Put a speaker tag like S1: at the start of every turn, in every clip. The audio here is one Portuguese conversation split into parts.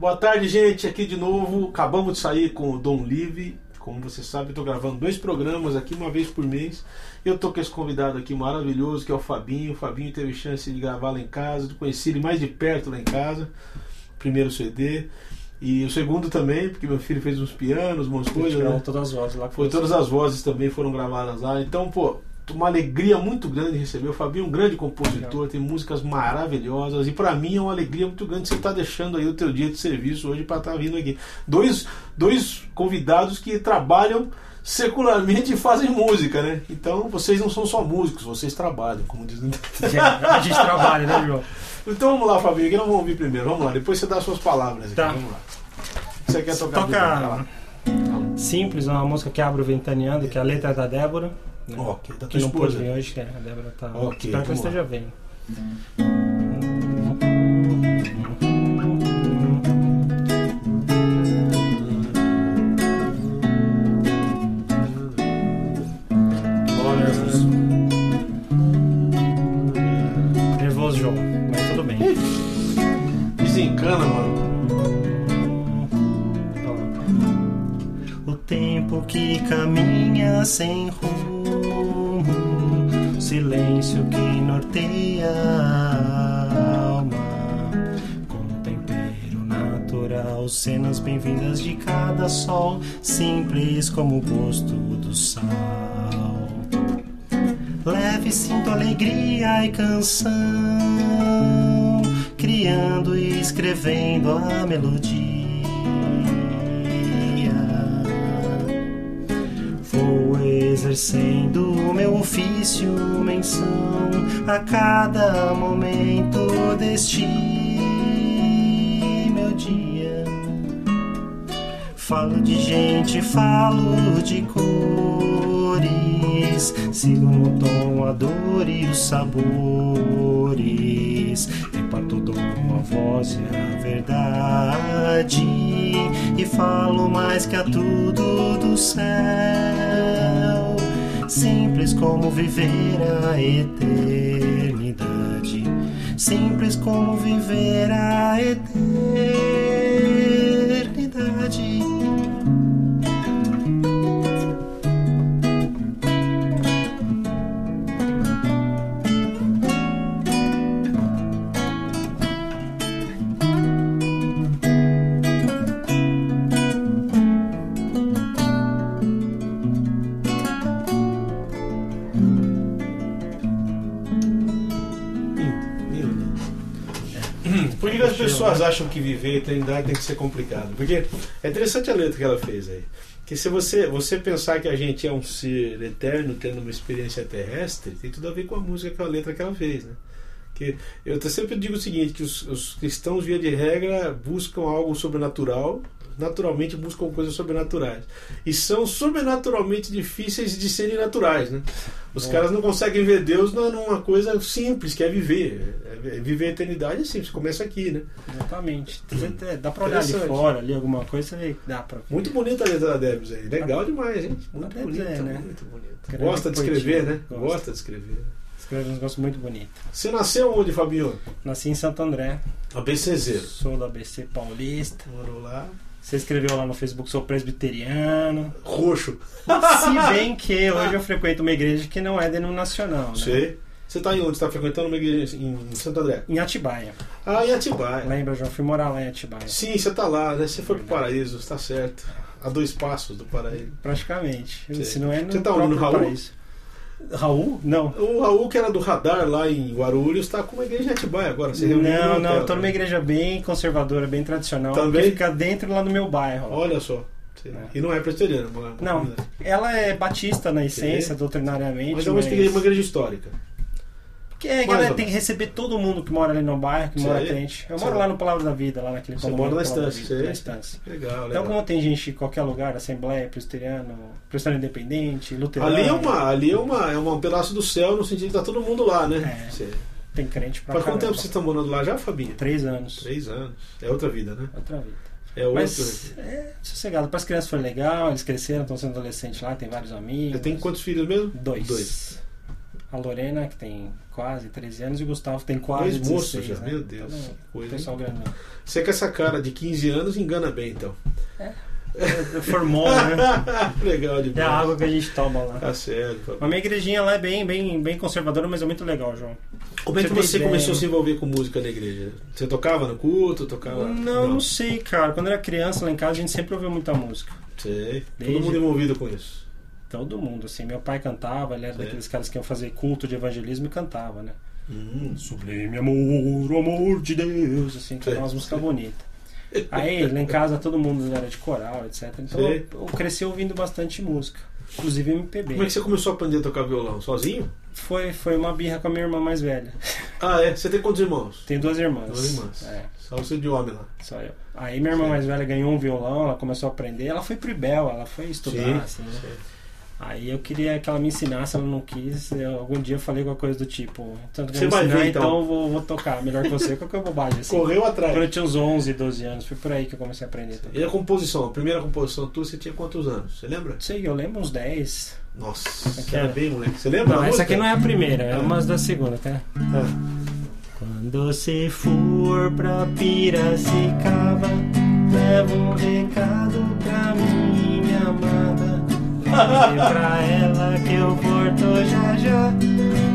S1: Boa tarde, gente. Aqui de novo. Acabamos de sair com o Dom Live. Como você sabe, estou gravando dois programas aqui, uma vez por mês. Eu estou com esse convidado aqui maravilhoso, que é o Fabinho. O Fabinho teve chance de gravar lá em casa, conheci ele mais de perto lá em casa. Primeiro CD. E o segundo também, porque meu filho fez uns pianos, umas coisas. Né?
S2: todas as vozes lá.
S1: Foi, todas as vozes também foram gravadas lá. Então, pô, uma alegria muito grande receber. O Fabinho é um grande compositor, tem músicas maravilhosas. E para mim é uma alegria muito grande você estar tá deixando aí o teu dia de serviço hoje para estar tá vindo aqui. Dois, dois convidados que trabalham secularmente e fazem música, né? Então vocês não são só músicos, vocês trabalham, como diz
S2: A gente trabalha, né, João?
S1: Então vamos lá, Fabinho, que nós vamos ouvir primeiro. Vamos lá, depois você dá as suas palavras aqui.
S2: Tá.
S1: Vamos lá. Você quer tocar?
S2: Toca Simples, uma música que abre o Ventaneando, que é a letra é da Débora. Né?
S1: Ok, da
S2: que não pôde vir hoje, que a Débora tá.
S1: Ok,
S2: espero que ela esteja mas tudo bem.
S1: Desencana, mano.
S2: O tempo que caminha sem rumo, silêncio que norteia a alma, com tempero natural, cenas bem-vindas de cada sol, simples como o gosto do sal. Leve sinto alegria e canção, criando e escrevendo a melodia. Exercendo o meu ofício, menção a cada momento deste meu dia. Falo de gente, falo de cores, sigo no tom a dor e os sabores. Reparto dou a voz e a verdade e falo mais que a tudo do céu. Simples como viver a eternidade, simples como viver a eternidade.
S1: Pessoas acham que viver a eternidade tem que ser complicado? Porque é interessante a letra que ela fez aí. Que se você, você pensar que a gente é um ser eterno tendo uma experiência terrestre, tem tudo a ver com a música, com a letra que ela fez, né? Que eu sempre digo o seguinte, que os, os cristãos, via de regra, buscam algo sobrenatural, naturalmente buscam coisas sobrenaturais. E são sobrenaturalmente difíceis de serem naturais, né? Os
S2: É.
S1: caras não conseguem ver Deus numa- coisa simples, que é viver. É- Viver a eternidade é simples, começa aqui, né?
S2: Exatamente. Até Dá pra olhar ali fora, ali alguma coisa, você dá pra.
S1: Muito bonita a letra da Debs aí. Legal demais, gente. Muito bonita,
S2: é, né?
S1: muito bonita. Gosta de escrever, né?
S2: gosta.
S1: Gosta de escrever.
S2: Escreve uns negócios muito bonitos.
S1: Você nasceu onde, Fabinho?
S2: Nasci em Santo André,
S1: ABCzeiro.
S2: sou do ABC Paulista.
S1: Morou lá.
S2: Você escreveu lá no Facebook, sou presbiteriano.
S1: Roxo.
S2: Se bem que hoje eu frequento uma igreja que não é denominacional, né?
S1: Sei. Você tá em onde? Você tá frequentando uma igreja em Santo André?
S2: Em Atibaia.
S1: Ah, em Atibaia.
S2: Lembra, João? Fui morar lá em Atibaia.
S1: Sim, você tá lá, né? Você foi pro paraíso, tá certo. A dois passos do paraíso.
S2: Praticamente.
S1: Sei.
S2: Se não é no
S1: Você tá onde, no Raul?
S2: paraíso. Raul? Não.
S1: O Raul, que era do radar lá em Guarulhos, tá com uma igreja em Atibaia agora. Você no
S2: Não, não, tô numa
S1: né?
S2: igreja bem conservadora, bem tradicional.
S1: Também?
S2: Que fica dentro lá do meu bairro.
S1: Olha só.
S2: É.
S1: E não é uma
S2: Não,
S1: comunidade.
S2: ela é batista na essência, doutrinariamente.
S1: Mas é uma igreja, uma igreja histórica.
S2: Porque é, a galera tem que receber todo mundo que mora ali no bairro, que mora crente. Eu moro lá no Palavra da Vida, lá naquele
S1: Você mora na estância,
S2: na estância.
S1: Legal,
S2: Então,
S1: legal.
S2: como tem gente em qualquer lugar, Assembleia, Presbiteriano, Presbiteriano Independente, Luterano.
S1: Ali é uma, ali é uma, é um pedaço do céu no sentido que tá todo mundo lá, né?
S2: É. Tem crente pra
S1: Faz quanto tempo vocês estão morando lá já, Fabinho?
S2: Três anos.
S1: Três anos. É outra vida, né?
S2: Outra vida.
S1: É outra.
S2: Mas é sossegado. Para as crianças foi legal, eles cresceram, estão sendo adolescentes lá, tem vários amigos.
S1: Você tem quantos filhos mesmo?
S2: Dois.
S1: Dois.
S2: A Lorena, que tem quase 13 anos, e o Gustavo tem quase
S1: Dois moços
S2: 16,
S1: já,
S2: né?
S1: meu Deus.
S2: Então,
S1: coisa, hein?
S2: pessoal grande.
S1: Você com essa cara de 15 anos engana bem, então.
S2: Formou, né?
S1: Legal demais.
S2: É a água que a gente toma lá.
S1: Tá certo.
S2: A minha igrejinha lá é bem, bem, bem conservadora, mas é muito legal, João.
S1: Como é que
S2: Você
S1: começou a se envolver com música na igreja? Você tocava no culto? Tocava.
S2: Não, não sei, cara. Quando eu era criança lá em casa, a gente sempre ouviu muita música.
S1: Sei.
S2: Desde-
S1: Todo mundo envolvido com isso.
S2: Todo mundo, assim. Meu pai cantava, ele era
S1: Sim.
S2: daqueles caras que iam fazer culto de evangelismo e cantava, né?
S1: Hum.
S2: Sublime amor, o amor de Deus, assim,
S1: Sim,
S2: cantava umas músicas
S1: sim.
S2: bonitas. Aí, lá em casa, todo mundo era de coral, etc. Então,
S1: Sim.
S2: eu, eu cresci ouvindo bastante música. Inclusive MPB.
S1: Como é que você começou a aprender a tocar violão? Sozinho?
S2: Foi, foi uma birra com a minha irmã mais velha.
S1: Ah, é? Você tem quantos irmãos?
S2: Tem duas irmãs.
S1: Duas irmãs.
S2: É,
S1: Só você de homem lá.
S2: só eu. Aí minha irmã
S1: Sim.
S2: mais velha ganhou um violão, ela começou a aprender. Ela foi pro Ibel, ela foi estudar, assim, né?
S1: Sim.
S2: Aí eu queria que ela me ensinasse, ela não quis. Eu, algum dia eu falei alguma coisa do tipo: tanto que
S1: Você vai
S2: ensinar,
S1: ver, então.
S2: então eu vou, vou tocar melhor que você. Qualquer bobagem assim.
S1: Correu
S2: Quando
S1: atrás.
S2: eu tinha uns 11, 12 anos, foi por aí que eu comecei a aprender. tocar.
S1: E a composição? A primeira composição tua, você tinha quantos anos? Você lembra?
S2: Sei, eu lembro uns 10.
S1: Nossa,
S2: Aqui
S1: era bem moleque. Você lembra?
S2: Não, essa aqui não é a primeira, é uma da segunda, tá?
S1: Ah.
S2: Quando você for pra Piracicaba, leva um recado pra minha amada. Pra ela que eu volto já já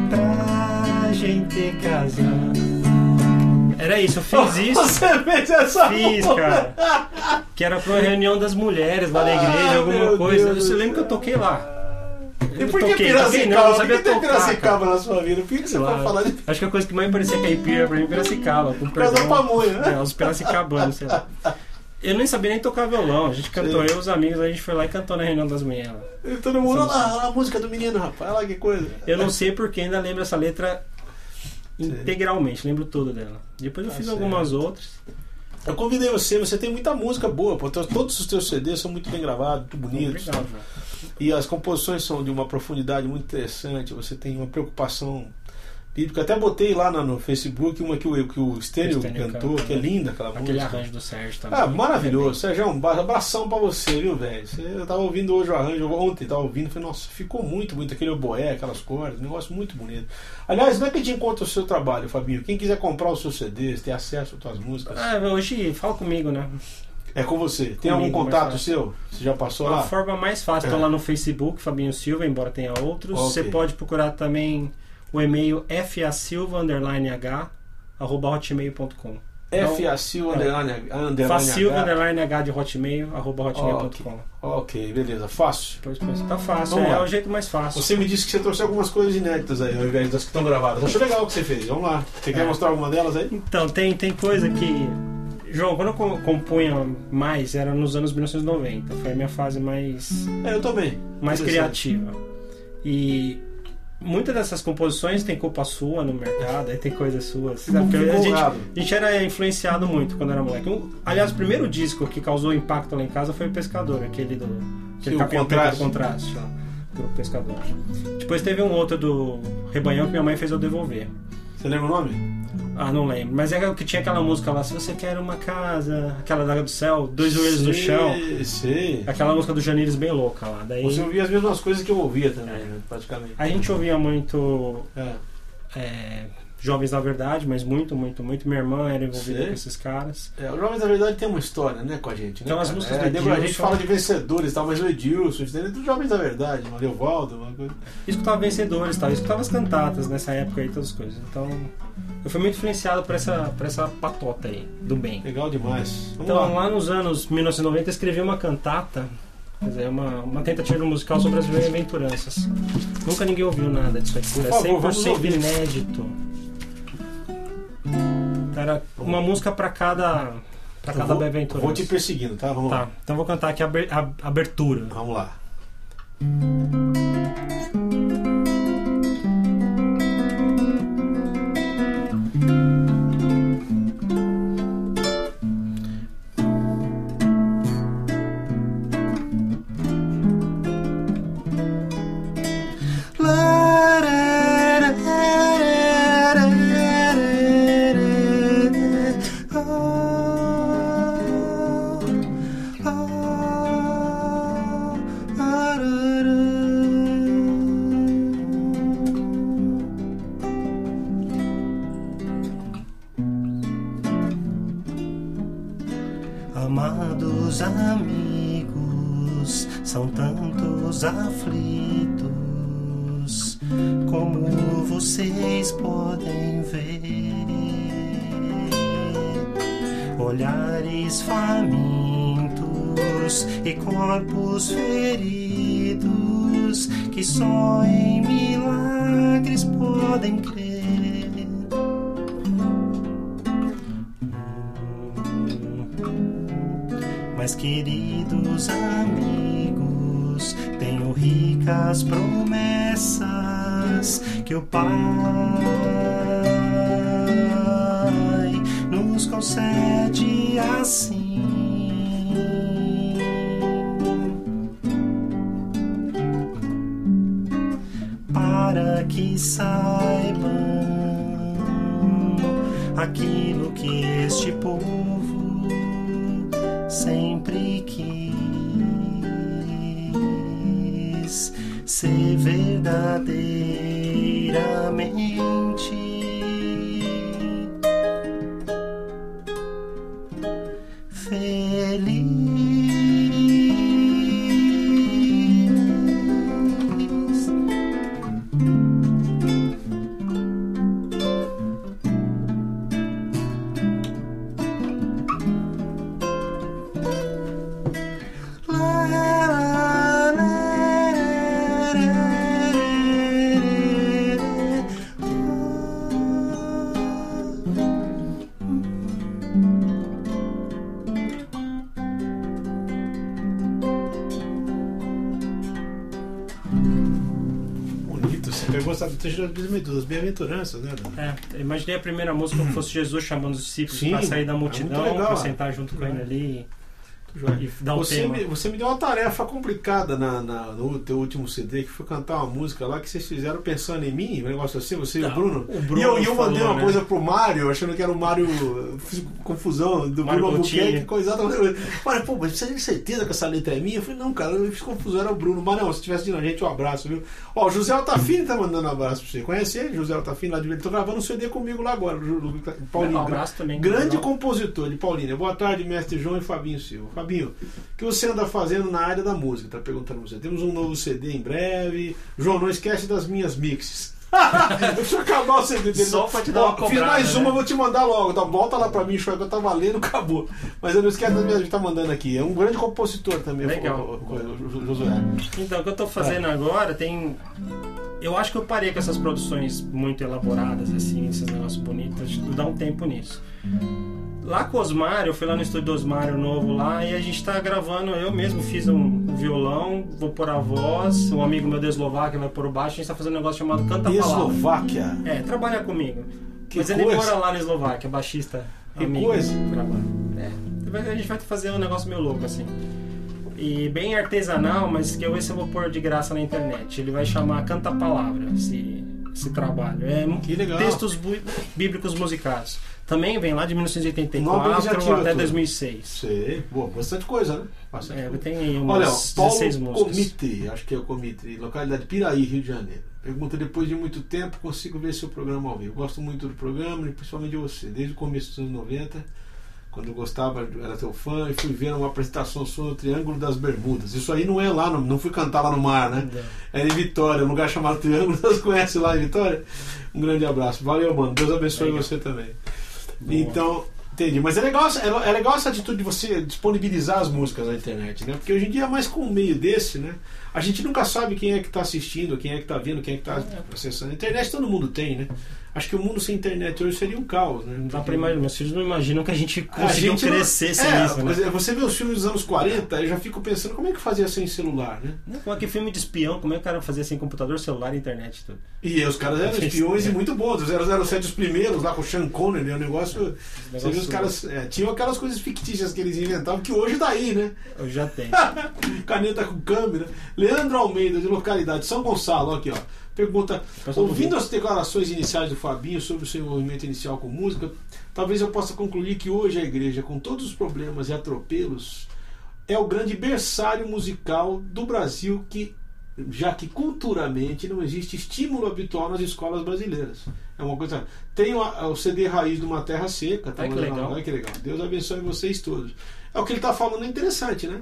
S2: pra gente casar. Era isso, eu fiz isso.
S1: Você fez essa
S2: Fiz, cara. Que era pra uma reunião das mulheres lá na igreja,
S1: Ai,
S2: alguma coisa.
S1: Deus
S2: Você lembra que eu toquei lá?
S1: E por que
S2: toquei, toquei não,
S1: Piracicaba?
S2: eu
S1: Por que tem
S2: cara.
S1: Piracicaba na sua vida? Por que você
S2: Claro.
S1: vai falar de
S2: Acho que a coisa que mais parecia caipira pra mim é Piracicaba. Com perdão.
S1: pamonha, né?
S2: É, os piracicabanos, sei lá. Eu nem sabia nem tocar violão. A gente cantou,
S1: Sim.
S2: eu e os amigos, a gente foi lá e cantou na reunião das lá.
S1: E todo mundo, olha lá, olha a música do menino, rapaz. Olha lá que coisa.
S2: Eu não sei porque ainda lembro essa letra
S1: Sim.
S2: integralmente, lembro tudo dela. Depois eu
S1: Tá
S2: fiz
S1: certo.
S2: algumas outras.
S1: Eu convidei você, você tem muita música boa, pô. Todos os teus CDs são muito bem gravados, muito bonitos.
S2: Obrigado.
S1: E as composições são de uma profundidade muito interessante. Você tem uma preocupação bíblica. Até botei lá no, no Facebook uma que o, que o Stênio cantou, que é
S2: né?
S1: linda aquela
S2: Aquele
S1: música.
S2: arranjo do Sérgio também.
S1: Ah, maravilhoso. Sérgio, um abração pra você, viu, velho? Você- Eu tava ouvindo hoje o arranjo, ontem tava ouvindo, falei, nossa, ficou muito, muito aquele oboé, aquelas cordas, um negócio muito bonito. Aliás, não é que te encontra o seu trabalho, Fabinho. Quem quiser comprar os seus CDs, ter acesso às tuas músicas,
S2: Ah, hoje fala comigo, né?
S1: é com você. Tem algum
S2: Comigo,
S1: contato
S2: mas-
S1: seu? Você já passou
S2: A
S1: lá?
S2: forma mais fácil,
S1: É.
S2: lá no Facebook, Fabinho Silva, embora tenha outros.
S1: Ok.
S2: Você pode procurar também o e-mail fasilva underline h de hotmail arroba hotmail.com.
S1: Ok, beleza. Fácil.
S2: Depois, depois tá fácil,
S1: Vamos
S2: é,
S1: lá.
S2: o jeito mais fácil.
S1: Você me disse que você trouxe algumas coisas inéditas aí, ao invés das que estão gravadas. Acho legal o que você fez. Vamos lá. Você quer
S2: É.
S1: mostrar alguma delas aí?
S2: Então, tem, tem coisa que. João, quando eu co- compunha mais, era nos anos 1990. Foi a minha fase mais,
S1: É, eu também.
S2: mais
S1: Interessante.
S2: criativa. E muitas dessas composições tem culpa sua no mercado, aí tem coisas suas. A gente, a gente era influenciado muito quando era moleque. Um- aliás, o primeiro disco que causou impacto lá em casa foi o Pescador, aquele do. Aquele
S1: Sim, o
S2: capinha
S1: Contraste.
S2: do contraste, ó, Grupo Pescador. Depois teve um outro do Rebanhão que minha mãe fez eu devolver.
S1: Você lembra o nome?
S2: Ah, não lembro. Mas é o que tinha aquela música lá, se você quer uma casa, aquela da do céu, dois joelhos no chão.
S1: Sei.
S2: Aquela música do Janires bem louca lá. Daí
S1: Você ouvia as mesmas coisas que eu ouvia também, né, praticamente.
S2: a gente ouvia muito
S1: É.
S2: é, Jovens na Verdade, mas muito, muito, muito. Minha irmã era envolvida
S1: Sei.
S2: com esses caras.
S1: É, o Jovens da Verdade tem uma história, né, com a gente. Né,
S2: Então, as músicas
S1: é,
S2: do
S1: A gente
S2: Edilson-
S1: fala de vencedores tal, mas o Edilson, entendeu? dos Jovens da Verdade, o Leovaldo, uma coisa.
S2: Escutava vencedores, tal. Escutava as cantatas nessa época aí, todas as coisas. Então, eu fui muito influenciado por essa, por essa patota aí, do bem.
S1: Legal demais. Vamos
S2: Então,
S1: lá.
S2: lá nos anos 1990, eu escrevi uma cantata, quer dizer, uma, uma tentativa musical sobre as bem-aventuranças. Nunca ninguém ouviu nada disso aqui.
S1: Por
S2: é
S1: favor, vamos
S2: 100%
S1: ouvir.
S2: inédito. Era uma música pra cada, pra
S1: Eu
S2: cada
S1: vou, vou te perseguindo, tá? Vamos
S2: Tá,
S1: lá.
S2: então vou cantar aqui a abertura.
S1: Vamos lá.
S3: Famintos e corpos feridos que só em milagres podem crer. Mas queridos amigos, tenho ricas promessas que o Pai nos concede assim. Saibam aquilo que este povo
S1: Você pegou essa trecho das bem-aventuranças, né? Dona?
S2: É, eu imaginei a primeira música como fosse Jesus chamando os discípulos para sair da
S1: é
S2: multidão,
S1: legal,
S2: para
S1: é.
S2: sentar junto com ele ali E dar
S1: Você
S2: tema.
S1: me, você me deu uma tarefa complicada na, na- no teu último CD, que foi cantar uma música lá que vocês fizeram pensando em mim, um negócio assim, você e o Bruno.
S2: o Bruno
S1: e eu, eu mandei uma
S2: né?
S1: coisa pro Mário, achando que era o Mário. Fiz confusão do
S2: Mário
S1: Bruno. Albuquerque, coisa. Mário, pô, mas você tem certeza que essa letra é minha? Eu falei, não, cara, eu fiz confusão, era o Bruno. Mas não, se tivesse de a gente, um abraço, viu? Ó, o José Altafini tá mandando um abraço pra você. Conhece ele, José Altafini, lá de Ele tá gravando um CD comigo lá agora, Paulinho.
S2: Um abraço também.
S1: Grande compositor de Paulínia. Boa tarde, mestre João e Fabinho Silva. Fabinho, o que você anda fazendo na área da música? Tá perguntando você. Temos um novo CD em breve. João, não esquece das minhas mixes. Deixa eu acabar o CD dele.
S2: Só pra te dar uma
S1: Ó, Fiz
S2: cobrada,
S1: mais uma,
S2: né?
S1: vou te mandar logo. Então, volta lá pra mim, show que eu tava lendo, acabou. Mas eu não esquece das minhas. Gente tá mandando aqui. É um grande compositor também,
S2: Legal.
S1: o, o, o, Josué.
S2: Então, o que eu tô fazendo agora tem. Eu acho que eu parei com essas produções muito elaboradas, assim, esses negócios bonitos, de dar um tempo nisso. Lá com o Osmário, eu fui lá no estúdio do Osmário novo lá e a gente tá gravando, eu mesmo fiz um violão, vou pôr a voz, um amigo meu da Eslováquia vai pôr o baixo, a gente tá fazendo um negócio chamado Canta Palavra.
S1: Eslováquia.
S2: É, trabalha comigo.
S1: Que
S2: Mas ele
S1: coisa.
S2: mora lá na Eslováquia, baixista
S1: Que
S2: amigo.
S1: coisa.
S2: É, a gente vai fazer um negócio meio louco assim. E bem artesanal, mas que eu esse eu vou pôr de graça na internet. Ele vai chamar Canta Palavra, esse, esse trabalho. É
S1: Que legal.
S2: textos bíblicos musicados. Também vem lá de
S1: Nome
S2: 1984
S1: iniciativa
S2: até
S1: tua.
S2: 2006.
S1: Sei. Boa, bastante coisa, né? Bastante
S2: É,
S1: coisa.
S2: tem aí
S1: Olha,
S2: umas
S1: ó,
S2: 16
S1: Paulo
S2: músicas.
S1: Comite, acho que é o Comite, localidade Piraí, Rio de Janeiro. Pergunta: depois de muito tempo, consigo ver seu programa ao vivo. Gosto muito do programa principalmente de você. Desde o começo dos anos 90, quando eu gostava, era teu fã e fui ver uma apresentação sua no Triângulo das Bermudas. Isso aí não é lá, no- não fui cantar lá no mar, né?
S2: Não.
S1: Era em Vitória, um lugar chamado Triângulo. Você conhece lá em Vitória? Um grande abraço. Valeu, mano. Deus abençoe
S2: Legal.
S1: você também.
S2: Boa.
S1: Então, entendi. Mas é legal, essa- é legal essa atitude de você disponibilizar as músicas na internet, né? Porque hoje em dia, mais com um meio desse, né? A gente nunca sabe quem é que está assistindo, quem é que está vendo, quem é que está acessando. A internet todo mundo tem, né? Acho que o mundo sem internet hoje seria um caos, né?
S2: Não dá pra imaginar. Meus filhos não imaginam que a gente
S1: A
S2: conseguiu
S1: gente não-
S2: crescer sem
S1: é,
S2: isso, né?
S1: é, Você vê os filmes dos anos 40, eu já fico pensando como é que fazia sem celular, né?
S2: Como é que filme de espião, como é que o cara fazia sem computador, celular e internet tudo?
S1: E os caras eram espiões e muito bons. Os 007 os primeiros, lá com o Sean Connery, é um negócio. Você vê os caras. é, tinham aquelas coisas fictícias que eles inventavam, que hoje tá aí, né?
S2: Eu já tenho.
S1: Caneta com câmera. Leandro Almeida, de localidade São Gonçalo, aqui ó. Pergunta: ouvindo as declarações iniciais do Fabinho sobre o seu envolvimento inicial com música, talvez eu possa concluir que hoje a igreja, com todos os problemas e atropelos, é o grande berçário musical do Brasil que já que culturalmente não existe estímulo habitual nas escolas brasileiras. É uma coisa. Tem o, o CD Raiz de uma Terra Seca. tá
S2: Ai, que legal.
S1: Ai, que legal. Deus abençoe vocês todos. É o que ele está falando, é interessante, né?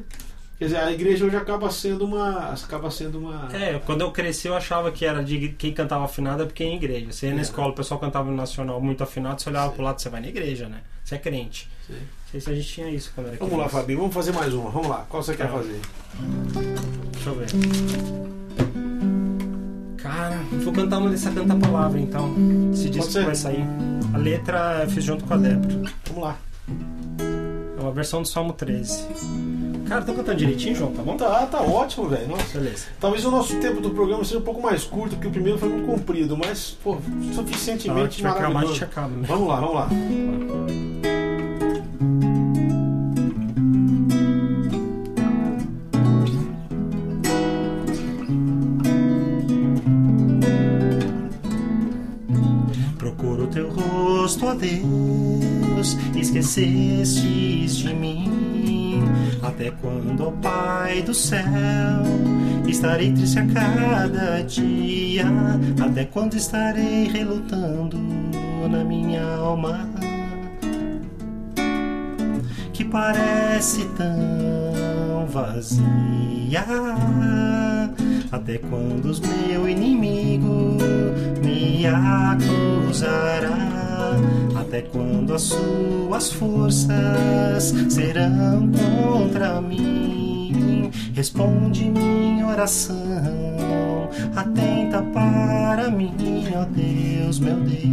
S1: Quer dizer, a igreja hoje acaba sendo uma. Acaba sendo uma.
S2: É, quando eu cresci eu achava que era de quem cantava afinado é porque em igreja. Você ia
S1: É.
S2: na escola, o pessoal cantava no nacional muito afinado, você olhava
S1: Sim.
S2: pro lado, você vai na igreja, né? Você é crente.
S1: Sim.
S2: Não sei se a gente tinha isso quando era
S1: Vamos lá. Fabinho, vamos fazer mais uma. Vamos lá. Qual você quer fazer?
S2: Deixa eu ver. Cara, vou cantar uma dessa canta palavra então. Disco
S1: ser.
S2: que vai sair. A letra eu fiz junto com a Débora.
S1: Vamos lá.
S2: É uma versão do Salmo 13. Cara, tô cantando direitinho, João, tá bom?
S1: Tá, tá ótimo, velho. Nossa.
S2: Beleza.
S1: Talvez o nosso tempo do programa seja um pouco mais curto, porque o primeiro foi muito comprido, mas, pô, suficientemente
S2: acabar, a
S1: maravilhoso.
S2: gente acaba, né?
S1: Vamos lá, vamos lá.
S3: Procuro teu rosto, ó Deus, esquecestes de mim. Até quando, ó Pai do céu, estarei triste a cada dia? Até quando estarei relutando na minha alma? Que parece tão vazia. Até quando os meu inimigo me acusará? Até quando as suas forças serão contra mim? Responde minha oração, atenta para mim, ó Deus, meu Deus.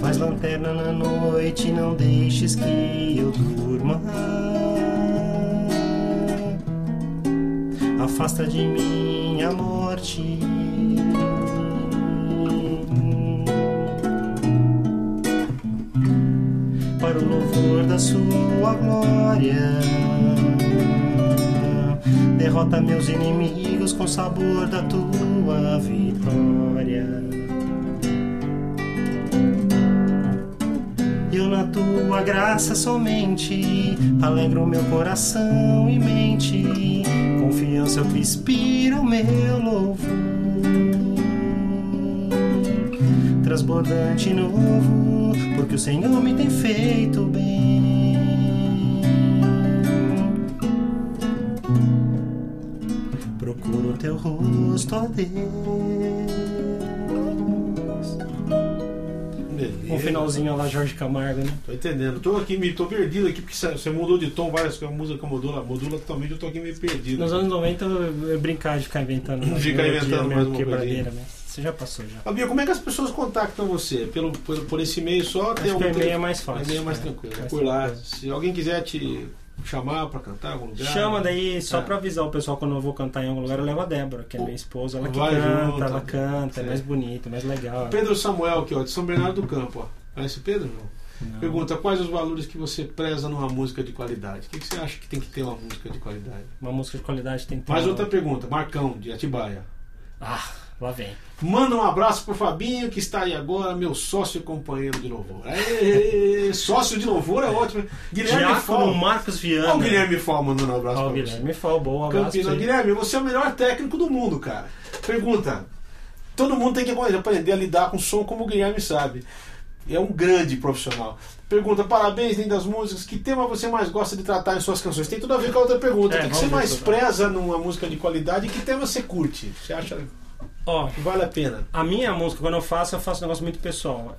S3: Faz lanterna na noite, não deixes que eu durma. Afasta de mim a morte. Para o louvor da sua glória, derrota meus inimigos com sabor da tua vitória. Eu na tua graça somente alegro meu coração e mente. Confiança é o que inspira o meu louvor. Transbordante novo, porque o Senhor me tem feito bem. Procuro teu rosto, ó Deus.
S1: Beleza.
S2: Um finalzinho lá, Jorge Camargo, né?
S1: Tô entendendo. Tô aqui, me tô perdido aqui, porque você mudou de tom, várias que a música modula, modula totalmente, eu tô aqui meio perdido.
S2: Nos anos 90 eu eu brincava de ficar inventando
S1: Ficar inventando mais uma
S2: quebradeira, mas você já passou já.
S1: Fabinho, como é que as pessoas contactam você? Pelo, por, por esse e-mail só?
S2: Acho que o e-mail é mais fácil.
S1: E-mail é mais
S2: É,
S1: tranquilo. É
S2: mais
S1: por lá. Se alguém quiser te chamar pra cantar em algum lugar.
S2: Chama daí, só
S1: Ah.
S2: pra avisar o pessoal quando eu vou cantar em algum lugar, eu levo a Débora, que é minha esposa, ela que
S1: Vai
S2: canta,
S1: junto.
S2: ela canta, é mais bonita, mais legal.
S1: Pedro Samuel, aqui, ó, de São Bernardo do Campo. Ó. Conhece Pedro? Não?
S2: Não.
S1: Pergunta quais os valores que você preza numa música de qualidade. O que, que você acha que tem que ter uma música de qualidade?
S2: Uma música de qualidade tem que ter.
S1: Mais outra pergunta, Marcão, de Atibaia.
S2: Ah, lá vem.
S1: Manda um abraço pro Fabinho, que está aí agora, meu sócio e companheiro de louvor. Aê, sócio de louvor é ótimo. Guilherme
S2: Diácono
S1: Fal.
S2: Marcos Viana.
S1: Olha o Guilherme Fal mandando um abraço
S2: Ó, o
S1: pra você.
S2: Guilherme Fal, bom abraço.
S1: Campina.
S2: você.
S1: Guilherme, você é o melhor técnico do mundo, cara. Pergunta. Todo mundo tem que aprender a lidar com som como o Guilherme sabe. É um grande profissional. Pergunta, parabéns, nem das músicas. Que tema você mais gosta de tratar em suas canções? Tem tudo a ver com a outra pergunta.
S2: É,
S1: o que, que você mais preza numa música de qualidade e que tema você curte? Você acha
S2: Ó,
S1: vale a pena?
S2: a minha música, quando eu faço, eu faço um negócio muito pessoal.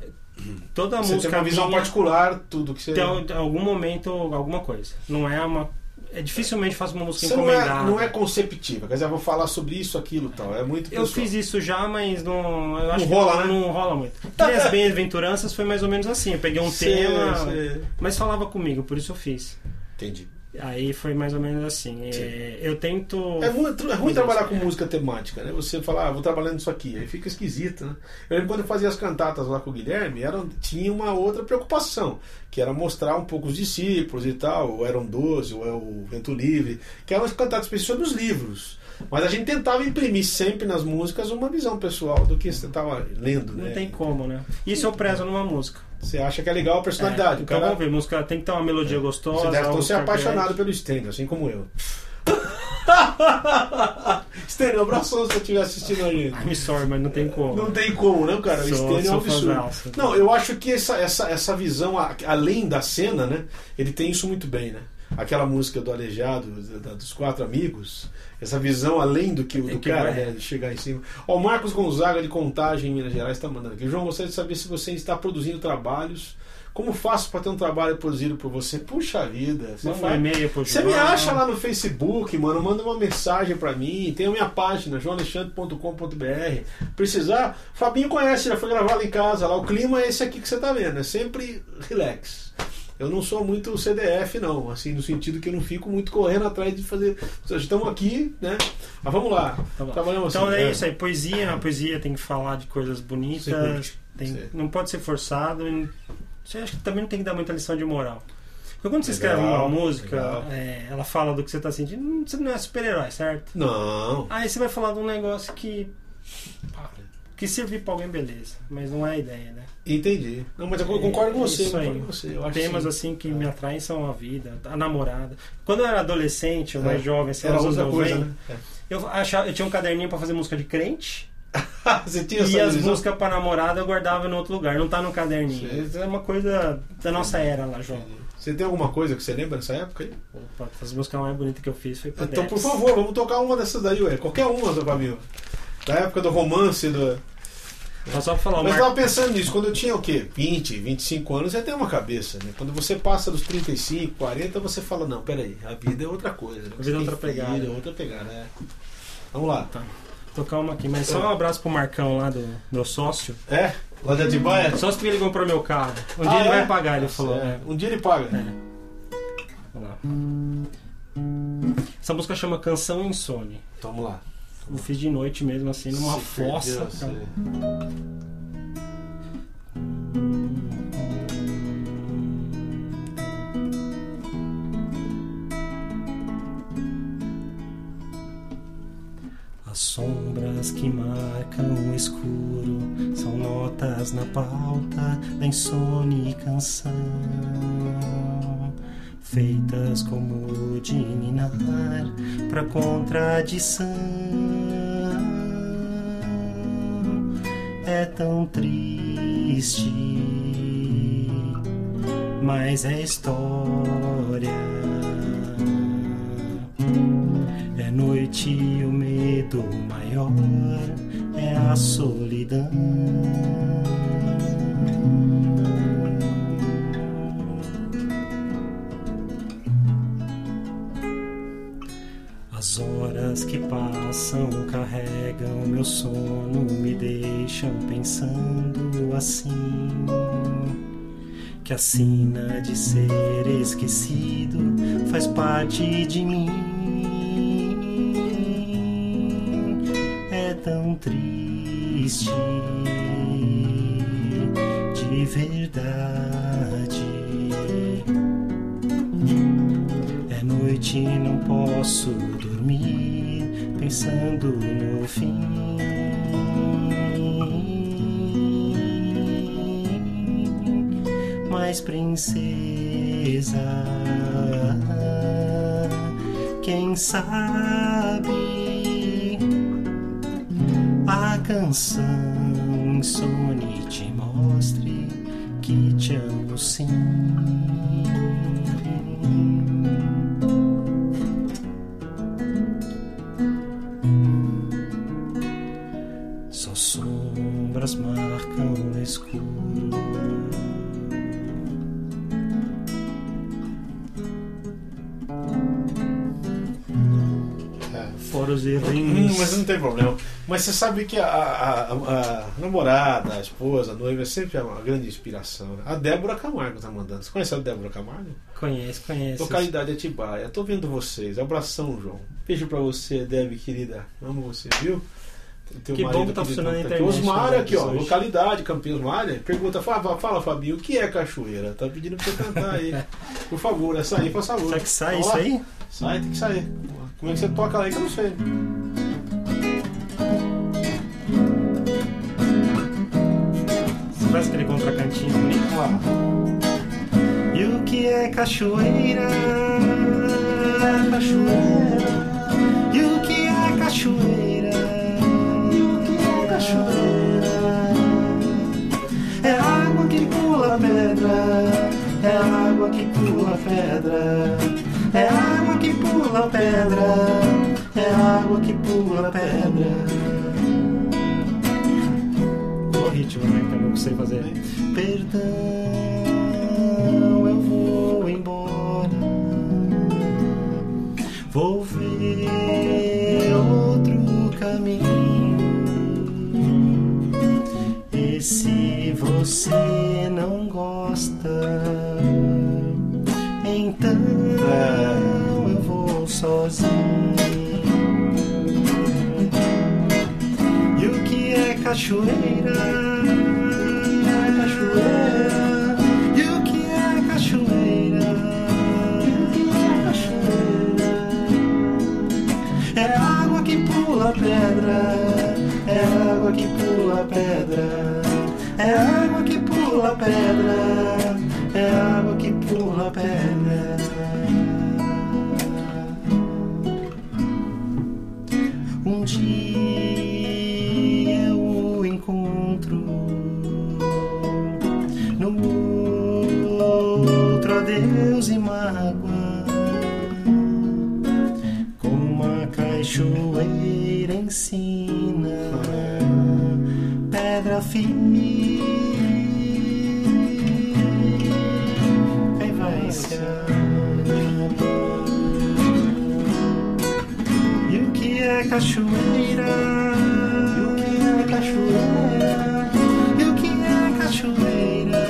S2: Toda
S1: Você
S2: música
S1: tem uma visão
S2: minha
S1: particular, tudo que você.
S2: tem al- algum momento, alguma coisa. Não é uma. É dificilmente faço uma música
S1: Você não é,
S2: encomendada.
S1: não é conceptiva, quer dizer, eu vou falar sobre isso, aquilo e tal. É muito
S2: Eu
S1: pessoal.
S2: fiz isso já, mas não. Eu acho
S1: rola,
S2: que
S1: né?
S2: não, não rola muito. Que nem as bem-aventuranças foi mais ou menos assim. Eu peguei um
S1: Sei,
S2: tema,
S1: sei.
S2: mas falava comigo, por isso eu fiz.
S1: Entendi.
S2: Aí foi mais ou menos assim. É, eu tento.
S1: É, muito, é ruim trabalhar
S2: isso,
S1: com
S2: é.
S1: música temática, né? Você falar, ah, vou trabalhando nisso aqui, aí fica esquisito, né? Eu lembro quando eu fazia as cantatas lá com o Guilherme, era, tinha uma outra preocupação, que era mostrar um pouco os discípulos e tal, ou eram 12, ou é o Vento Livre, que eram as cantatas específicas sobre os livros. Mas a gente tentava imprimir sempre nas músicas uma visão pessoal do que você estava lendo,
S2: Não
S1: né?
S2: tem como, né? Isso eu prezo numa música.
S1: Você acha que é legal a personalidade.
S2: É,
S1: o
S2: então
S1: cara,
S2: vamos ver, música tem que ter uma melodia gostosa.
S1: você deve
S2: algo
S1: ser apaixonado pelo Stênio, assim como eu. Stênio, um abração se você estiver assistindo a gente.
S2: I'm sorry, mas não tem como.
S1: Não tem como, né, cara? O
S2: Sou-
S1: Stênio é um absurdo. Não, eu acho que essa, essa, essa visão, além da cena, né? Ele tem isso muito bem, né? Aquela música do Aleijado, da- dos quatro amigos, essa visão além do que o do
S2: É
S1: cara,
S2: vai-
S1: né, de chegar em cima. Ó, o Marcos Gonzaga de Contagem, em Minas Gerais, está mandando aqui. João, gostaria de saber se você está produzindo trabalhos. Como faço para ter um trabalho produzido por você? Puxa vida, você
S2: um
S1: faz-
S2: e-mail pro
S1: você me acha lá no Facebook, mano, manda uma mensagem pra mim. Tem a minha página, joalexandre.com.br. Precisar, Fabinho conhece, já foi gravado em casa lá. O clima é esse aqui que você tá vendo, é sempre relax. Eu não sou muito CDF, não, assim, no sentido que eu não fico muito correndo atrás de fazer. Estamos aqui, né? Mas vamos lá.
S2: Tá.
S1: Trabalhamos
S2: Então
S1: assim,
S2: é
S1: né?
S2: isso aí, poesia, a poesia tem que falar de coisas bonitas, tem- não pode ser forçado. e Você acha que também não tem que dar muita lição de moral. Porque quando você escreve
S1: Legal,
S2: uma música, é, ela fala do que você tá sentindo, você não é super-herói, certo?
S1: Não.
S2: Aí você vai falar de um negócio que. Que servir pra alguém, beleza. Mas não é a ideia, né?
S1: Entendi. Não, mas eu concordo com você.
S2: Isso aí.
S1: com você. Eu acho
S2: Temas
S1: sim.
S2: assim que me atraem são a vida, a namorada. Quando eu era adolescente, ou mais
S1: É.
S2: jovem, assim,
S1: Era outra coisa,
S2: 90,
S1: né?
S2: eu, achava, eu tinha um caderninho pra fazer música de crente.
S1: É. você tinha
S2: E as
S1: visão?
S2: músicas pra namorada eu guardava em outro lugar, não tá no caderninho. Isso é uma coisa da nossa era lá, João.
S1: Você tem alguma coisa que você lembra dessa época aí?
S2: Opa, as músicas mais bonitas que eu fiz foi pra
S1: Então, por
S2: Debs.
S1: favor, vamos tocar uma dessas daí, ué. Qualquer uma, seu Fabinho. Da época do romance, do.
S2: Mas só pra falar,
S1: Mas eu tava pensando nisso, quando eu tinha o quê? 20, 25 anos, você tem uma cabeça, né? Quando você passa dos 35, 40, você fala, não, peraí, a vida é outra coisa. né?
S2: A vida é outra
S1: filho,
S2: pegada.
S1: É outra pegada, é. Vamos lá.
S2: Tá. tocar uma aqui, mas só um abraço pro Marcão lá do meu sócio.
S1: É? Lá de Atibaia?
S2: Sócio que ele comprou meu carro. Um dia
S1: Ah,
S2: ele
S1: é?
S2: vai pagar, ele
S1: Tá
S2: falou.
S1: certo.
S2: é.
S1: Um dia ele paga.
S2: Vamos lá. Essa música chama Canção Insone.
S1: Então, vamos lá.
S2: Eu fiz de noite mesmo, assim, numa
S1: Se
S2: fossa. As sombras que marcam o escuro são notas na pauta da insone canção, feitas como de ninar pra contradição. É tão triste, mas é história. É noite e o medo maior é a solidão. Sono, me deixam pensando assim. Que a sina de ser esquecido faz parte de mim. É tão triste, de verdade. É noite e não posso dormir pensando no fim. Mas princesa, quem sabe a canção insone te mostre que te amo sim.
S1: É.
S2: Foros e
S1: Hum,
S2: rins.
S1: mas não tem problema. Mas você sabe que a, a- a- namorada, a esposa, a noiva é sempre uma grande inspiração. né? A Débora Camargo tá mandando. Você conhece a Débora Camargo?
S2: Conhece, conhece.
S1: Localidade Atibaia. Tô vendo vocês. Abração, João. Beijo pra você, Deb, querida. Amo você, viu? Teu
S2: Que bom que tá
S1: aqui
S2: funcionando a internet,
S1: Osmar
S2: né,
S1: aqui, ó.
S2: hoje.
S1: Localidade, Campinas Malha. Pergunta, fala, fala, Fabinho, o que é cachoeira? Tá pedindo pra você cantar aí. Por favor, essa aí, por favor.
S2: Será que sai
S1: Vamos
S2: isso
S1: lá?
S2: aí?
S1: Sai, tem que sair. Como é que você toca lá aí que eu não sei.
S2: Você faz aquele contracantinho bonito?
S1: Lá.
S2: E o que é cachoeira? Cachoeira. E o que é cachoeira? E o que é cachoeira? É água que pula pedra. É água que pula pedra
S4: pula
S2: na pedra, é a água que pula na pedra. o ritmo,
S4: né? Que eu não sei fazer.
S2: Perdão, eu vou embora. Vou ver outro caminho. E se você não gosta, então. É. E o que é cachoeira? Cachoeira. E o que é cachoeira? E o que é cachoeira? É água que pula pedra. É água que pula pedra. É água que pula pedra. Cachoeira? E o que é cachoeira? E o que é cachoeira?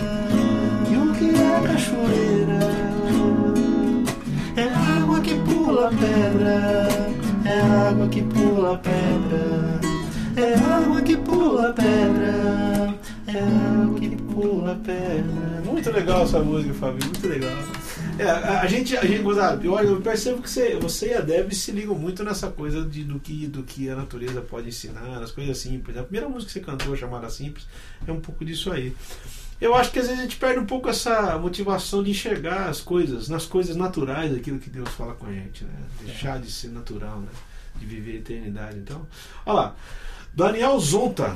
S2: E o que é cachoeira? É água que pula pedra. É água que pula pedra. É água que pula pedra. É água que pula pedra.
S1: Muito legal essa música, Fábio, muito legal. É, a, gente, a gente, Gozado, olha, eu percebo que você, você e a Deb se ligam muito nessa coisa de, do, que, do que a natureza pode ensinar, as coisas simples. A primeira música que você cantou, chamada Simples, é um pouco disso aí. Eu acho que às vezes a gente perde um pouco essa motivação de enxergar as coisas, nas coisas naturais, aquilo que Deus fala com a gente, né? Deixar de ser natural, né? De viver a eternidade. Então, olha lá. Daniel Zonta,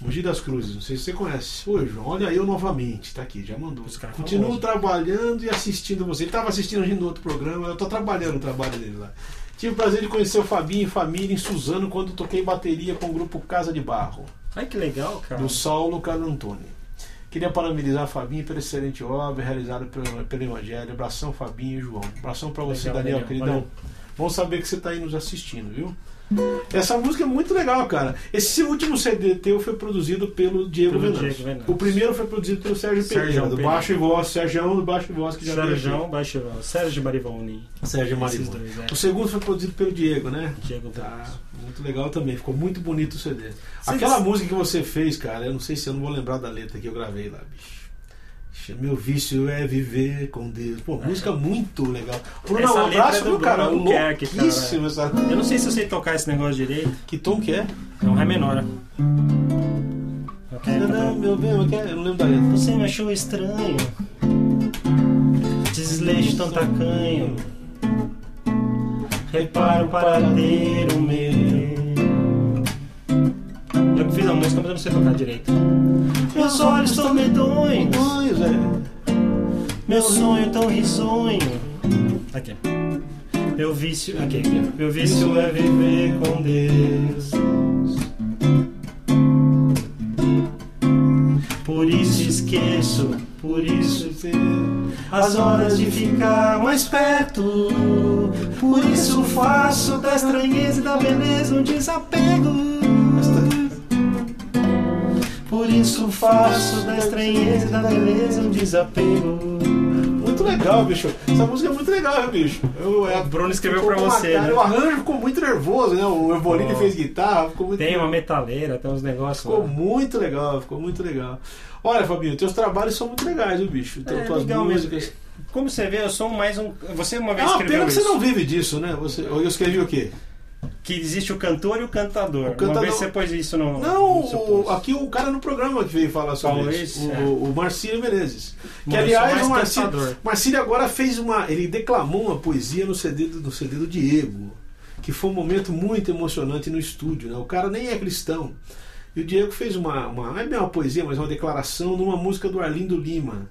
S1: Mogi das Cruzes, não sei se você conhece. Oi, João, olha eu novamente, tá aqui, já mandou.
S4: Os caras
S1: Continuo
S4: famosos.
S1: trabalhando e assistindo você. Ele estava assistindo a gente no outro programa, eu tô trabalhando o trabalho dele lá. Tive o prazer de conhecer o Fabinho e família em Suzano quando toquei bateria com o grupo Casa de Barro,
S4: Ai, que legal, cara.
S1: do Saulo Canantoni. Queria parabenizar a Fabinho pela excelente obra realizada pelo, pelo Evangelho. Abração, Fabinho e João. Abração pra você,
S4: Legal,
S1: Daniel,
S4: Daniel.
S1: queridão.
S4: Valeu.
S1: Bom saber que você tá aí nos assistindo, viu? Essa música é muito legal, cara. Esse último CD teu foi produzido pelo Diego Venâncio. O primeiro foi produzido pelo Sérgio
S4: Sérgio
S1: Pereira, do
S4: Pereira.
S1: baixo e voz. Sérgio do baixo e voz que já.
S4: Sérgio Baixo, Sérgio Marivoni.
S1: Sérgio
S4: Esses
S1: Maribon.
S4: dois, é.
S1: O segundo foi produzido pelo Diego, né?
S4: Diego
S1: Tá, muito legal também. Ficou muito bonito o CD.
S4: Vocês-
S1: Aquela música que você fez, cara, eu não sei se eu não vou lembrar da letra que eu gravei lá, bicho. Meu vício é viver com Deus. Pô, música muito legal. Bruno,
S4: Essa
S1: um abraço,
S4: é do
S1: viu, cara?
S4: Bruno Albuquerque, cara.
S1: Essa.
S4: Eu não sei se eu sei tocar esse negócio direito.
S1: Que tom que é?
S4: É um Ré menor. Ok,
S1: Não, meu bem, mas que é? eu não lembro da letra.
S2: Você me achou estranho. Desleixo tão tacanho. Reparo o paradeiro meu.
S4: Eu que fiz a música, mas eu não sei tocar direito.
S2: Meus olhos tão medonhos.
S1: É.
S2: Meu sonho tão risonho.
S4: Aqui.
S2: Meu vício.
S4: Aqui.
S2: Meu vício é viver com Deus. Por isso esqueço, por isso as horas de ficar mais perto. Por isso faço da estranheza e da beleza um desapego. Por isso faço da estranheza e da beleza um desapego.
S1: Muito legal, bicho. Essa música é muito legal, bicho. Eu, é,
S4: O Bruno escreveu pra você,
S1: cara-
S4: né?
S1: O arranjo ficou muito nervoso, né? O Evolini
S4: Oh.
S1: fez guitarra, ficou muito
S4: Tem uma metaleira, tem uns negócios
S1: Ficou
S4: lá.
S1: muito legal, ficou muito legal. Olha, Fabinho, teus trabalhos são muito legais, viu, bicho? Teu-
S4: É,
S1: tuas
S4: legal mesmo.
S1: músicas.
S4: Como você vê, eu sou mais um. Você uma
S1: É
S4: vez
S1: uma
S4: escreveu
S1: pena que você
S4: isso.
S1: não vive disso, né? Você, eu escrevi o quê?
S4: Que existe o cantor e o cantador.
S1: O cantador-
S4: Uma vez você pôs isso no.
S1: Não,
S4: no
S1: o- aqui o cara no programa que veio falar sobre
S4: Falou
S1: isso.
S4: isso,
S1: O,
S4: é.
S1: o Marcílio Menezes. Que
S4: eu
S1: aliás, o Marcílio. Marcílio agora fez uma. Ele declamou uma poesia no CD, do, no CD do Diego. Que foi um momento muito emocionante no estúdio. Né? O cara nem é cristão. E o Diego fez uma. uma não é bem uma poesia, mas uma declaração numa música do Arlindo Lima.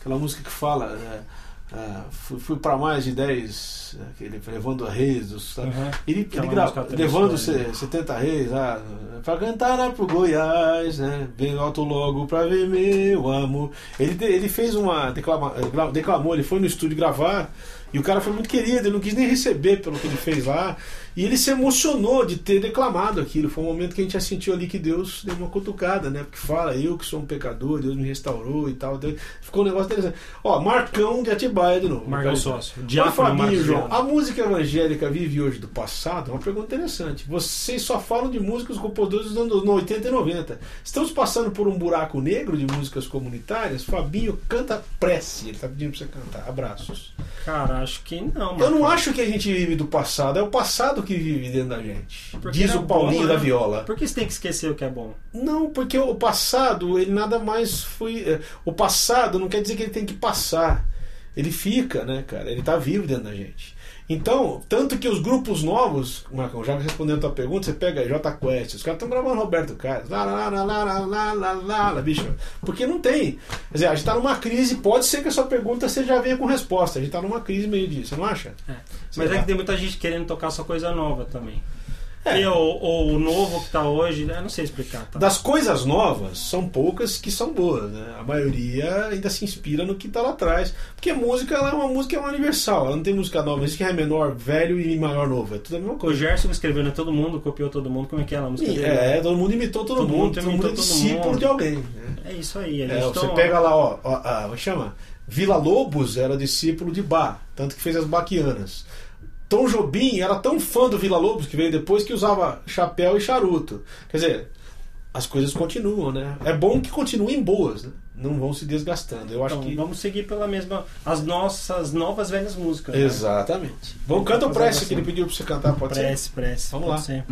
S1: Aquela música que fala. né, ah, fui, fui para mais de 10, aquele levando reis, dos,
S5: Uhum.
S1: ele,
S5: é
S1: ele
S5: uma
S1: gra-
S5: música tradicional,
S1: levando
S5: né?
S1: se- 70 reis, ah, pra cantar lá pro Goiás, né? Vem alto logo pra ver meu amor. Ele, ele fez uma. Declama, eh, declamou, ele foi no estúdio gravar. E o cara foi muito querido, ele não quis nem receber pelo que ele fez lá. E ele se emocionou de ter declamado aquilo. Foi um momento que a gente já sentiu ali que Deus deu uma cutucada, né? Porque fala, eu que sou um pecador, Deus me restaurou e tal. Ficou um negócio interessante. Ó, Marcão de Atibaia de novo.
S5: Marcão. Sócio. Diácono
S1: Fabinho, João. A música evangélica vive hoje do passado? É uma pergunta interessante. Vocês só falam de músicas compositores dos anos 80 e 90. Estamos passando por um buraco negro de músicas comunitárias? Fabinho canta prece. Ele tá pedindo pra você cantar. Abraços.
S5: Cara, acho que não.
S1: Eu não acho que a gente vive do passado, é o passado que vive dentro da gente.
S5: Porque
S1: Diz o Paulinho
S5: bom,
S1: da
S5: né?
S1: Viola.
S5: Por que você tem que esquecer o que é bom?
S1: Não, porque o passado, ele nada mais foi. é, O passado não quer dizer que ele tem que passar. Ele fica, né, cara? Ele tá vivo dentro da gente. Então, tanto que os grupos novos, Marcão, já respondendo a tua pergunta, você pega J Quest, os caras estão gravando Roberto Carlos, lá, lá, lá, lá, lá, lá, lá, lá, bicho. Porque não tem. Quer dizer, a gente tá numa crise, pode ser que a sua pergunta você já venha com resposta. A gente tá numa crise meio disso, você não acha?
S5: É. Mas é que tem muita gente querendo tocar só coisa nova também.
S1: É.
S5: E o, o novo que tá hoje, eu não sei explicar. Tá?
S1: Das coisas novas, são poucas que são boas, né? A maioria ainda se inspira no que tá lá atrás. Porque música ela é uma música é uma universal, ela não tem música nova, existe que é menor, velho e maior novo. É tudo a mesma
S5: O
S1: coisa.
S5: Gerson escreveu, né? Todo mundo copiou todo mundo. Como é que é a música?
S1: É, todo mundo imitou todo,
S5: Todo
S1: mundo,
S5: mundo
S1: todo mundo é discípulo de alguém. né?
S5: É isso aí.
S1: É,
S5: gente
S1: você pega lá, ó, ó, a, como chama? Vila Lobos era discípulo de Bach, tanto que fez as baquianas. Tom Jobim era tão fã do Vila Lobos que veio depois que usava chapéu e charuto. Quer dizer, as coisas continuam, né? É bom que continuem boas, né? Não vão se desgastando. Eu acho
S5: Então,
S1: que.
S5: vamos seguir pela mesma. As nossas novas velhas músicas. né?
S1: Exatamente. Vamos canta o prece
S5: assim.
S1: que ele pediu pra você cantar, pode
S5: Prece, prece.
S1: Vamos
S5: pode
S1: lá.
S5: ser.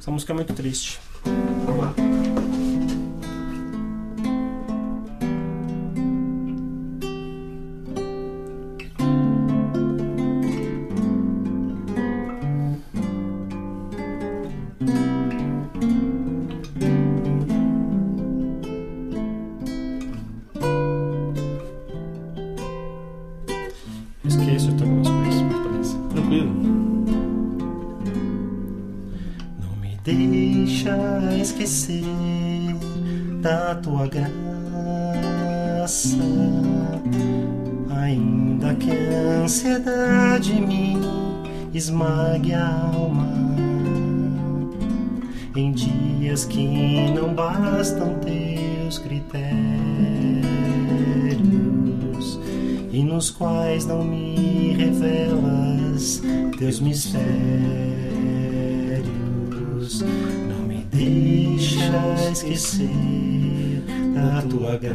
S5: Essa música é muito triste.
S1: ser? Vamos lá.
S2: Quais não me revelas teus mistérios. Não me deixa esquecer da tua graça.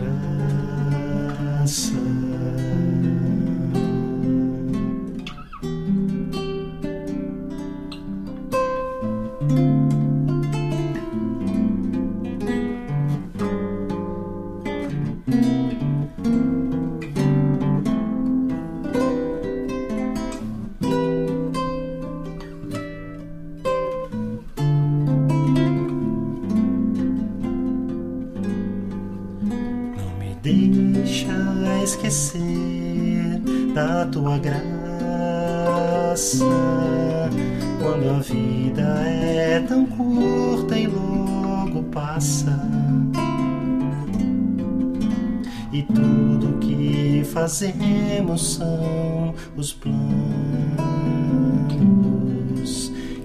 S2: São os planos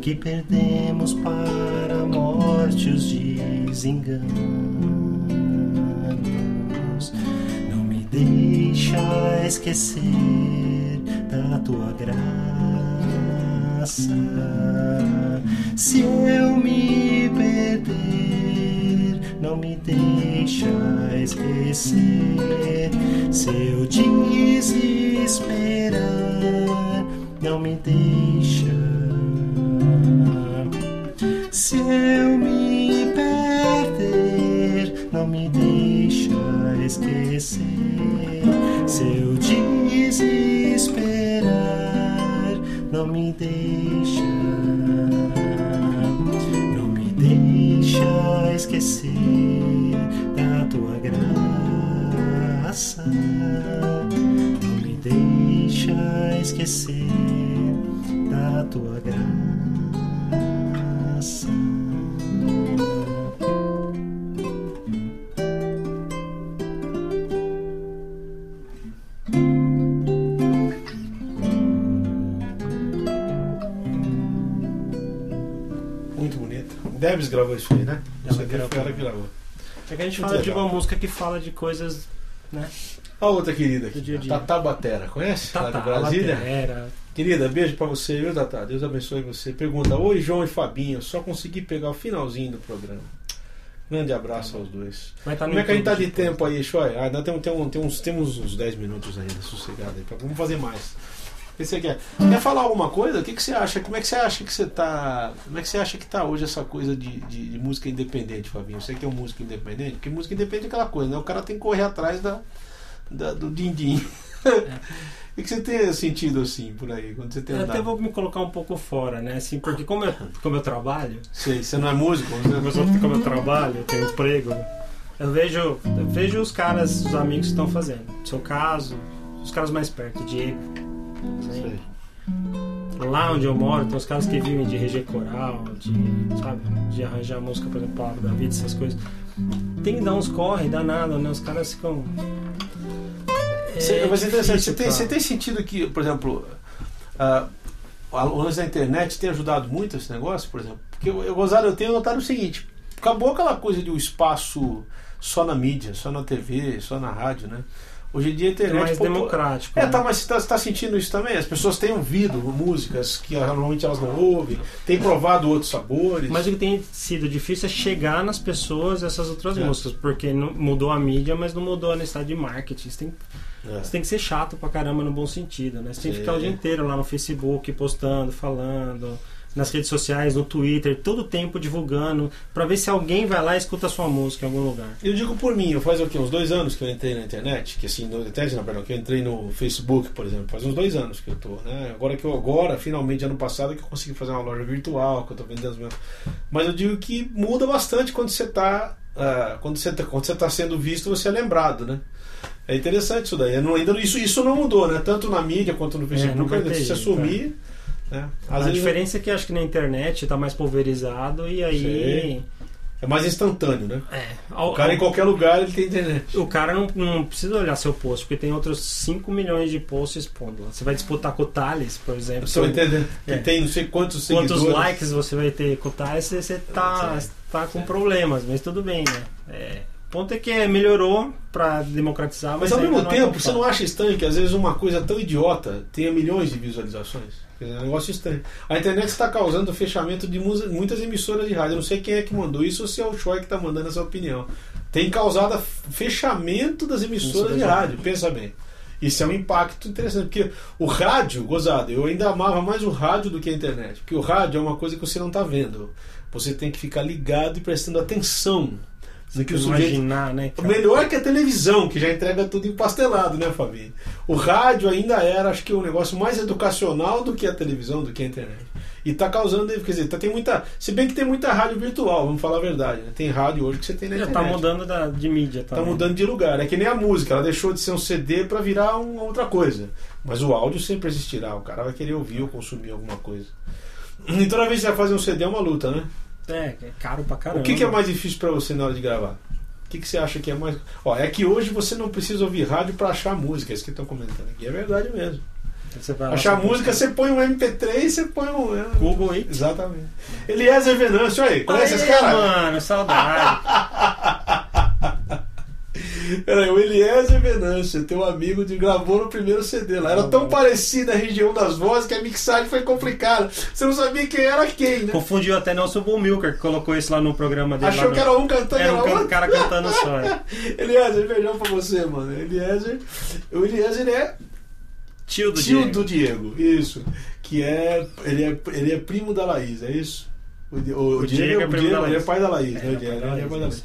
S2: que perdemos para a morte os desenganos. Não me deixa esquecer da tua graça. Se eu me perder, não me deixa esquecer. Se não me deixa. Não me deixa esquecer da tua graça. Não me a esquecer da tua graça.
S1: Gravou isso aí, né?
S2: Ela
S1: aqui
S2: gravou.
S1: ela.
S2: É que a gente
S1: Muito
S2: fala de
S1: legal.
S2: uma música que fala de coisas, né?
S1: A outra querida aqui,
S2: dia dia.
S1: Tatá Batera, conhece?
S2: Tá,
S1: Lá
S2: tá,
S1: de Brasília.
S2: Era.
S1: Querida, beijo pra você, viu, Tatá? Deus abençoe você. Pergunta: Oi, João e Fabinho, só consegui pegar o finalzinho do programa. Grande abraço aos dois.
S2: Estar no
S1: Como é que a gente tá de tempo aí, Choi? Ah, ainda tem, tem, tem uns, temos uns 10 minutos ainda, sossegado aí. pra- Vamos fazer mais. Que você quer? Quer falar alguma coisa? O que, que você acha? Como é que você acha que você tá. Como é que você acha que tá hoje essa coisa de, de, de música independente, Fabinho? Você que é um músico independente? Porque música independente é aquela coisa, né? O cara tem que correr atrás da, da- do din-din. O que, você tem sentido assim por aí, quando você tem
S2: Eu
S1: andado?
S2: até vou me colocar um pouco fora, né? Assim, porque como eu, como eu trabalho,
S1: Sei, você não é músico? Você...
S2: Mas eu- como eu trabalho, eu tenho emprego, eu vejo, eu vejo os caras, os amigos que estão fazendo. No seu caso, os caras mais perto, Diego. Lá onde eu moro, tem os caras que vivem de reger coral, de, sabe, de arranjar música, por exemplo, Palavra da Vida, essas coisas. Tem que dar uns corre, danado, né? Os caras ficam.
S1: Você- mas é interessante, você tem,
S2: pra-
S1: você tem sentido que, por exemplo, ah, o lance da internet tem ajudado muito esse negócio, por exemplo? Porque eu, eu, Gonzalo, eu tenho notado o seguinte: acabou aquela coisa de um espaço só na mídia, só na TV, só na rádio, né? Hoje em dia a
S2: É
S1: internet.
S2: mais
S1: pô,
S2: democrático.
S1: É,
S2: né?
S1: tá, mas você está sentindo isso também? As pessoas têm ouvido músicas que normalmente elas não ouvem, têm provado outros sabores.
S2: Mas o que tem sido difícil é chegar nas pessoas essas outras
S1: É.
S2: músicas, porque não, mudou a mídia, mas não mudou a necessidade de marketing. Você tem,
S1: É.
S2: você tem que ser chato pra caramba no bom sentido, né? Você tem que ficar o dia inteiro lá no Facebook, postando, falando, nas redes sociais, no Twitter, todo o tempo divulgando, pra ver se alguém vai lá e escuta a sua música em algum lugar.
S1: Eu digo por mim, eu faz o quê? Uns dois anos que eu entrei na internet, que assim, no internet não, perdão, que eu entrei no Facebook, por exemplo, faz uns dois anos que eu tô, né? Agora que eu agora, finalmente, ano passado, que eu consegui fazer uma loja virtual, que eu tô vendendo as minhas. Mas eu digo que muda bastante quando você tá. ah, quando você tá, quando você tá sendo visto, você é lembrado, né? É interessante isso daí. Não- ainda, isso, isso não mudou, né? Tanto na mídia quanto no Facebook.
S2: não vai ter
S1: se você
S2: jeito,
S1: sumir. Né? Às
S2: a diferença é que acho que na internet tá mais pulverizado e aí.
S1: é mais instantâneo, né?
S2: É,
S1: O cara em qualquer lugar ele tem internet.
S2: O cara não, não precisa olhar seu post, porque tem outros 5 milhões de posts expondo. Você vai disputar com o Thales, por exemplo.
S1: Você vai entender? Que
S2: É.
S1: tem não sei quantos
S2: Quantos
S1: seguidores.
S2: likes você vai ter com o Thales, você, você tá,
S1: Sim.
S2: tá com problemas, mas tudo bem, né? É, o ponto é que é, melhorou pra democratizar, mas,
S1: Mas ao mesmo
S2: não é
S1: tempo,
S2: tão
S1: você não acha estranho que às vezes uma coisa tão idiota tenha milhões de visualizações? Quer dizer, É um negócio estranho. A internet está causando o fechamento de mu- muitas emissoras de rádio. Eu não sei quem é que mandou isso ou se é o Choi que está mandando essa opinião. Tem causado fechamento das emissoras
S2: Emissoras de
S1: rádio. Pensa bem. Isso é um impacto interessante, porque o rádio, gozado, eu ainda amava mais o rádio do que a internet. Porque o rádio é uma coisa que você não está vendo. Você tem que ficar ligado e prestando atenção no que o sujeito
S2: Imaginar, né? cara?
S1: Melhor que a televisão, que já entrega tudo empastelado, né, Fabinho? O rádio ainda era, acho que, um negócio mais educacional do que a televisão, do que a internet. E tá causando, quer dizer, tá, tem muita. Se bem que tem muita rádio virtual, vamos falar a verdade. Né? Tem rádio hoje que você tem na
S2: Já
S1: internet.
S2: tá mudando da, de mídia
S1: Tá
S2: também.
S1: mudando de lugar. É que nem a música, ela deixou de ser um CD para virar uma outra coisa. Mas o áudio sempre existirá. O cara vai querer ouvir ou consumir alguma coisa. E toda vez que você vai fazer um CD é uma luta, né?
S2: É, é caro pra caramba.
S1: O que, que é mais difícil para você na hora de gravar? O que, que você acha que é mais. Ó, é que hoje você não precisa ouvir rádio para achar música, é isso que estão comentando aqui. É verdade mesmo.
S2: Lá,
S1: achar música, você põe um MP3, você põe um. é,
S2: Google aí.
S1: Exatamente. Eliezer Venâncio, aí, conhece esse cara?
S2: mano, saudade.
S1: Peraí, o Eliezer Venâncio, teu amigo, de, gravou no primeiro CD lá. Era tão parecida a região das vozes que a mixagem foi complicada. Você não sabia quem era quem, né?
S2: Confundiu até Nelson Bumilcar, que colocou isso lá no programa dele.
S1: Achou
S2: no-
S1: que era um cantando
S2: Era um
S1: era
S2: can-
S1: outro.
S2: cara cantando só. é.
S1: Eliezer, beijão pra você, mano. Eliezer, o Eliezer é
S2: Tio do
S1: tio
S2: Diego.
S1: do Diego, isso. Que é ele, é. ele é primo da Laís, é isso? O, o,
S2: O
S1: Diego,
S2: Diego é
S1: o
S2: primo
S1: Diego,
S2: da Laís.
S1: ele é pai da Laís,
S2: É,
S1: né? O
S2: é,
S1: Diego, ele é pai da
S2: Laís.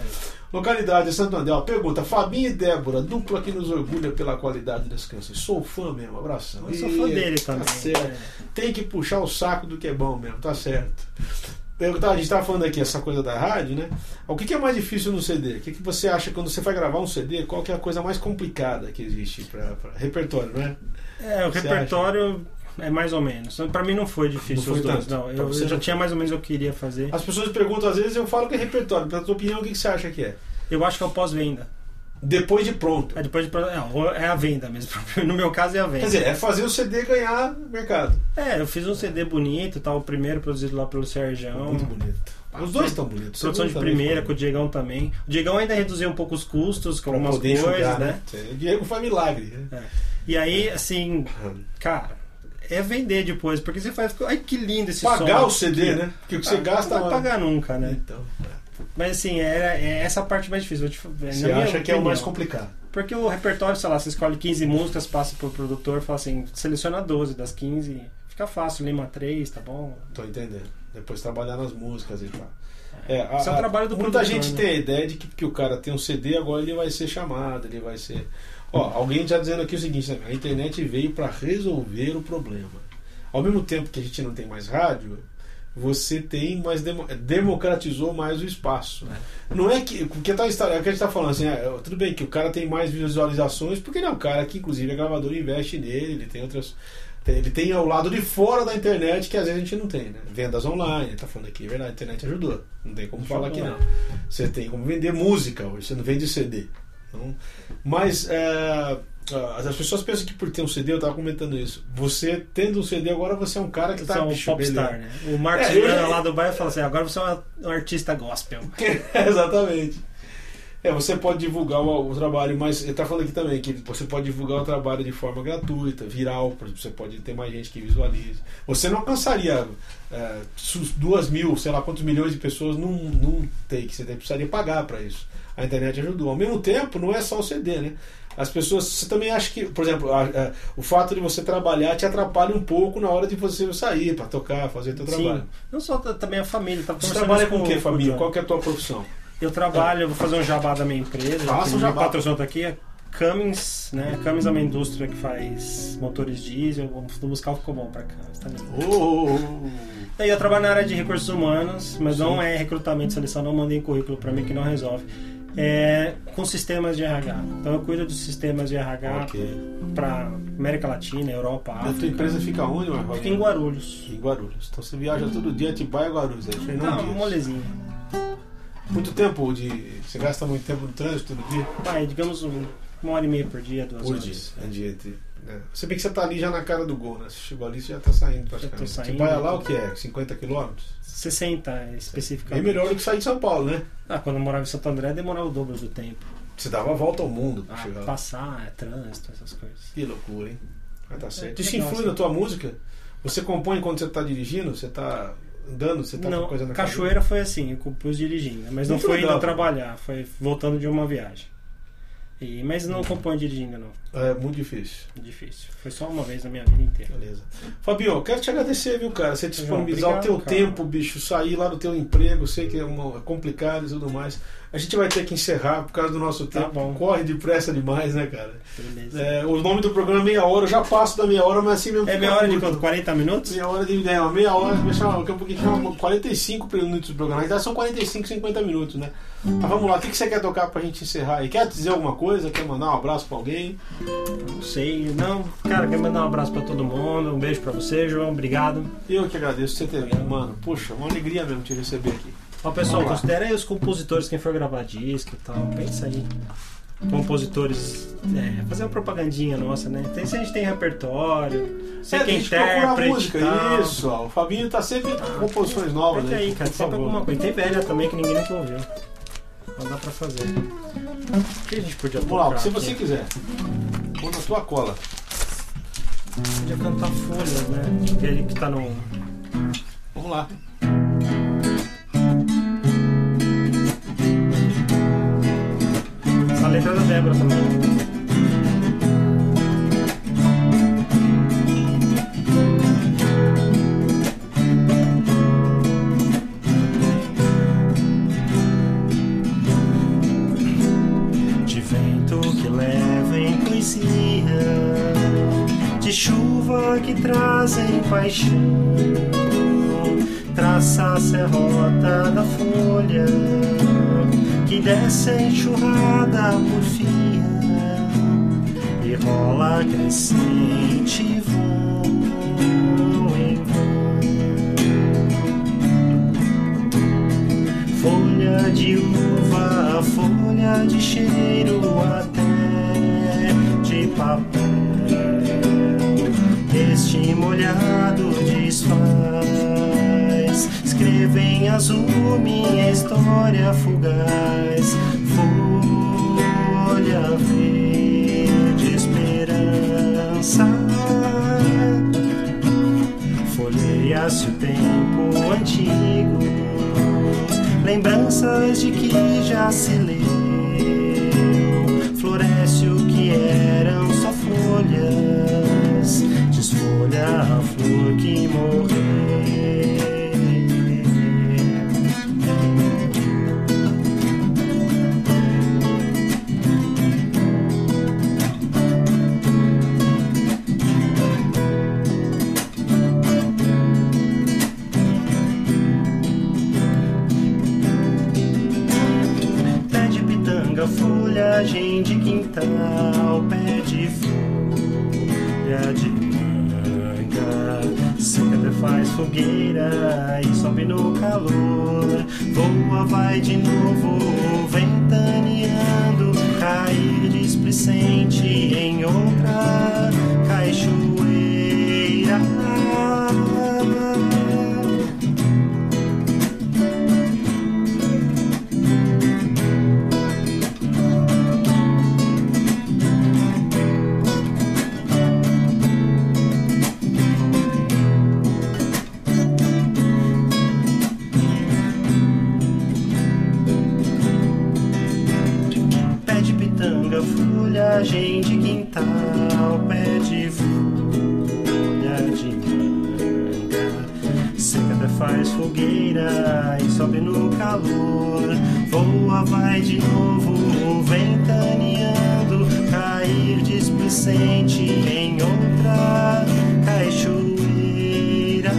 S1: Localidade Santo André, ó, pergunta, Fabinho e Débora, dupla que nos orgulha pela qualidade das canções. Sou fã mesmo, abração.
S2: Eu sou fã dele
S1: tá
S2: também.
S1: certo.
S2: É.
S1: Tem que puxar o saco do que é bom mesmo, tá certo. tava- a gente estava falando aqui essa coisa da rádio, né? O que, que é mais difícil no CD? O que, que você acha quando você vai gravar um CD? Qual que é a coisa mais complicada que existe para repertório, né?
S2: É, o
S1: Você
S2: repertório é mais ou menos. Pra mim não foi difícil
S1: Não foi
S2: os dois,
S1: tanto.
S2: não. Eu,
S1: você
S2: eu já
S1: não
S2: tinha mais ou menos o que eu queria fazer.
S1: As pessoas perguntam às vezes, eu falo que é repertório. Pela tua opinião, o que, que você acha que é?
S2: Eu acho que é o pós-venda.
S1: Depois de pronto.
S2: É depois de. É, é a venda mesmo. No meu caso é a venda.
S1: Quer dizer, é fazer o CD ganhar mercado.
S2: É, eu fiz um CD bonito, tá? O primeiro produzido lá pelo Sergião.
S1: Muito bonito. Os dois estão bonitos.
S2: Produção de primeira, com
S1: foi.
S2: o Diegão também. O Diegão ainda reduziu um pouco os custos com
S1: Pra
S2: algumas coisas,
S1: enxugar,
S2: né?
S1: O Diego faz milagre. né?
S2: É. E aí, assim, cara, é vender depois, porque você faz. Ai, que lindo esse
S1: Pagar
S2: som.
S1: o CD, né? Porque o que você
S2: Ah,
S1: gasta
S2: Não vai pagar nunca, né?
S1: Então,
S2: Mas assim, é, é essa parte mais difícil. Te,
S1: você acha que é o
S2: opinião.
S1: mais complicado.
S2: Porque o repertório, sei lá, você escolhe 15 músicas, passa pro produtor, fala assim, seleciona 12 das 15, fica fácil, lima 3, tá bom?
S1: Tô entendendo. Depois trabalhar nas músicas e tal. É, a-
S2: Esse é o trabalho do
S1: Muita gente
S2: né?
S1: tem a ideia de que, que o cara tem um CD, agora ele vai ser chamado, ele vai ser. Ó, alguém já dizendo aqui o seguinte, né? a internet veio para resolver o problema. Ao mesmo tempo que a gente não tem mais rádio, você tem mais demo- democratizou mais o espaço. Não é que. Porque tá, é o que a gente tá falando assim, é, tudo bem que o cara tem mais visualizações, porque ele é um cara que, inclusive, a gravadora investe nele, ele tem outras. Ele tem ao lado de fora da internet que às vezes a gente não tem, né? Vendas online, tá falando aqui, é verdade, a internet ajudou. Não tem como falar que não. Você tem como vender música hoje, você não vende CD. Então, mas é, as pessoas pensam que por ter um CD, eu tava comentando isso. Você tendo um CD agora, você é um cara que
S2: Você
S1: tá
S2: é um
S1: bicho,
S2: popstar,
S1: beleza.
S2: né? O Marcos
S1: É,
S2: lá do bairro fala assim, agora você é um artista gospel.
S1: Exatamente. É, você pode divulgar o, o trabalho, mas ele está falando aqui também que você pode divulgar o trabalho de forma gratuita, viral, por exemplo, você pode ter mais gente que visualize. Você não alcançaria é, duas mil, sei lá quantos milhões de pessoas num, num take, você precisaria pagar para isso. A internet ajudou. Ao mesmo tempo, não é só o CD, né? As pessoas, você também acha que, por exemplo, a- a- o fato de você trabalhar te atrapalha um pouco na hora de você sair para tocar, fazer teu trabalho.
S2: Sim. Não só também a família. Tá
S1: Você trabalha com o
S2: com
S1: família? Qual que é a tua profissão?
S2: Eu trabalho, eu vou fazer um jabá da minha empresa.
S1: Faça um jabá.
S2: patrocinou tá aqui. É Cummins, né? Cummins é uma indústria que faz motores diesel. O musical ficou bom pra Cummins, tá lindo.
S1: Oh,
S2: Daí eu trabalho na área de recursos humanos, mas
S1: Sim.
S2: não é recrutamento, seleção, não mandem currículo pra mim que não resolve. É com sistemas de RH. Então eu cuido dos sistemas de RH
S1: ok.
S2: pra América Latina, Europa,
S1: A tua
S2: África.
S1: empresa fica onde, Marcos?
S2: Fica em Guarulhos.
S1: Em Guarulhos. Então você viaja todo dia, Atibaia e Guarulhos. Fernando
S2: Não,
S1: Dias.
S2: molezinha.
S1: Muito tempo de. Você gasta muito tempo no trânsito todo dia?
S2: Vai, digamos um- uma hora e meia por dia, duas
S1: Por
S2: horas.
S1: dia. É dia entre. né? Se bem que você tá ali já na cara do gol, né? Você chegou ali, você já tá saindo praticamente.
S2: tô saindo.
S1: Atibaia lá o que é? 50 quilômetros?
S2: 60
S1: Bem
S2: especificamente.
S1: melhor do que sair de São Paulo, né?
S2: Ah, quando eu morava em Santo André demorava o dobro do tempo.
S1: Você dava a volta ao mundo pra
S2: Ah,
S1: chegar
S2: passar, é trânsito, essas coisas.
S1: Que loucura, hein? Mas tá certo.
S2: É,
S1: Isso influi na tua música? Você compõe quando você tá dirigindo? Você tá andando? Você tá
S2: não,
S1: com coisa na
S2: cachoeira foi assim, eu compus dirigindo, mas não foi
S1: legal,
S2: indo trabalhar, foi voltando de uma viagem. E, mas não compõe dirigindo, não.
S1: É muito difícil.
S2: Difícil. Foi só uma vez na minha vida inteira.
S1: Beleza. Fabio, quero te agradecer, viu, cara? Você disponibilizar
S2: Obrigado,
S1: o teu
S2: cara.
S1: tempo, bicho, sair lá do teu emprego, sei que é, uma- é complicado e tudo mais. A gente vai ter que encerrar por causa do nosso
S2: Tá
S1: tempo.
S2: bom.
S1: Corre depressa demais, né, cara?
S2: Beleza.
S1: É, o nome do programa é meia hora, eu já passo da meia hora, mas assim mesmo.
S2: É meia hora de
S1: curto.
S2: quanto? 40 minutos?
S1: Meia hora de é, meia hora, deixa eu daqui a pouquinho chama 45 minutos do programa. Na verdade são 45, 50 minutos, né? Mas vamos lá, o que que você quer tocar pra gente encerrar aí? Quer dizer alguma coisa? Quer mandar um abraço pra alguém?
S2: Não sei. Não, cara, quero mandar um abraço pra todo mundo. Um beijo pra você, João. Obrigado.
S1: Eu que agradeço você ter vindo, mano. Poxa, uma alegria mesmo te receber aqui.
S2: Ó, pessoal, considera aí os compositores, quem for gravar disco e tal. Pensa aí. Compositores, é, fazer uma propagandinha nossa, né? Tem, se a gente tem repertório, sei
S1: É,
S2: quem intérprete.
S1: música,
S2: tal.
S1: isso. ó. O Fabinho tá sempre com composições novas
S2: Pede
S1: aí,
S2: aí, cara, sempre alguma coisa. Tem velha também que ninguém nunca ouviu. Não dá pra fazer. O que a gente podia
S1: Vamos lá,
S2: tocar
S1: se
S2: aqui?
S1: você quiser. Vou na tua cola.
S2: Podia cantar folhas, né? Aquele que tá no.
S1: Vamos lá.
S2: Essa letra é da Débora também. Chuva que trazem paixão, passa a serrota da folha que desce enxurrada por fia e rola crescente vão em vão. Folha de uva, folha de cheiro até de papel. Molhado desfaz, escreve em azul minha história fugaz. Folha verde, esperança. Folheia-se o tempo antigo, lembranças de que já se leu. Folhagem de quintal, pé de folha de manga. Até faz fogueira e sobe no calor. Voa, vai de novo, ventaneando. Cair displicente em outra fogueira e sobe no calor. Voa, vai de novo, ventaneando. Cair displicente em outra cachoeira.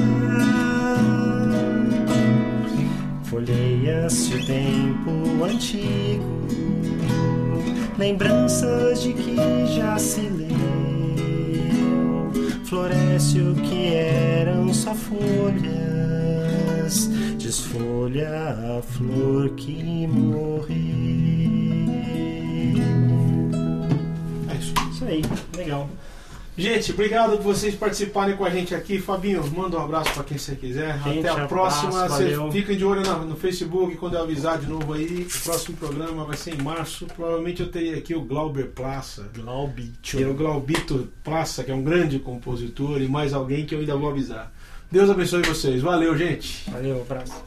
S2: Folheia-se o tempo antigo, lembranças de que já se leu. Floresce o que eram só folhas, desfolha a flor que morreu.
S1: É isso.
S2: Isso aí, legal.
S1: Gente, obrigado por vocês participarem com a gente aqui. Fabinho, manda um abraço pra quem você quiser.
S2: Gente,
S1: Até a próxima. Vocês fiquem de olho no Facebook quando eu avisar de novo aí. O próximo programa vai ser em março. Provavelmente eu terei aqui o Glauber Plaça.
S2: Glaubitio.
S1: Que é o Glaubito Plaça, que é um grande compositor, e mais alguém que eu ainda vou avisar. Deus abençoe vocês. Valeu, gente.
S2: Valeu, abraço.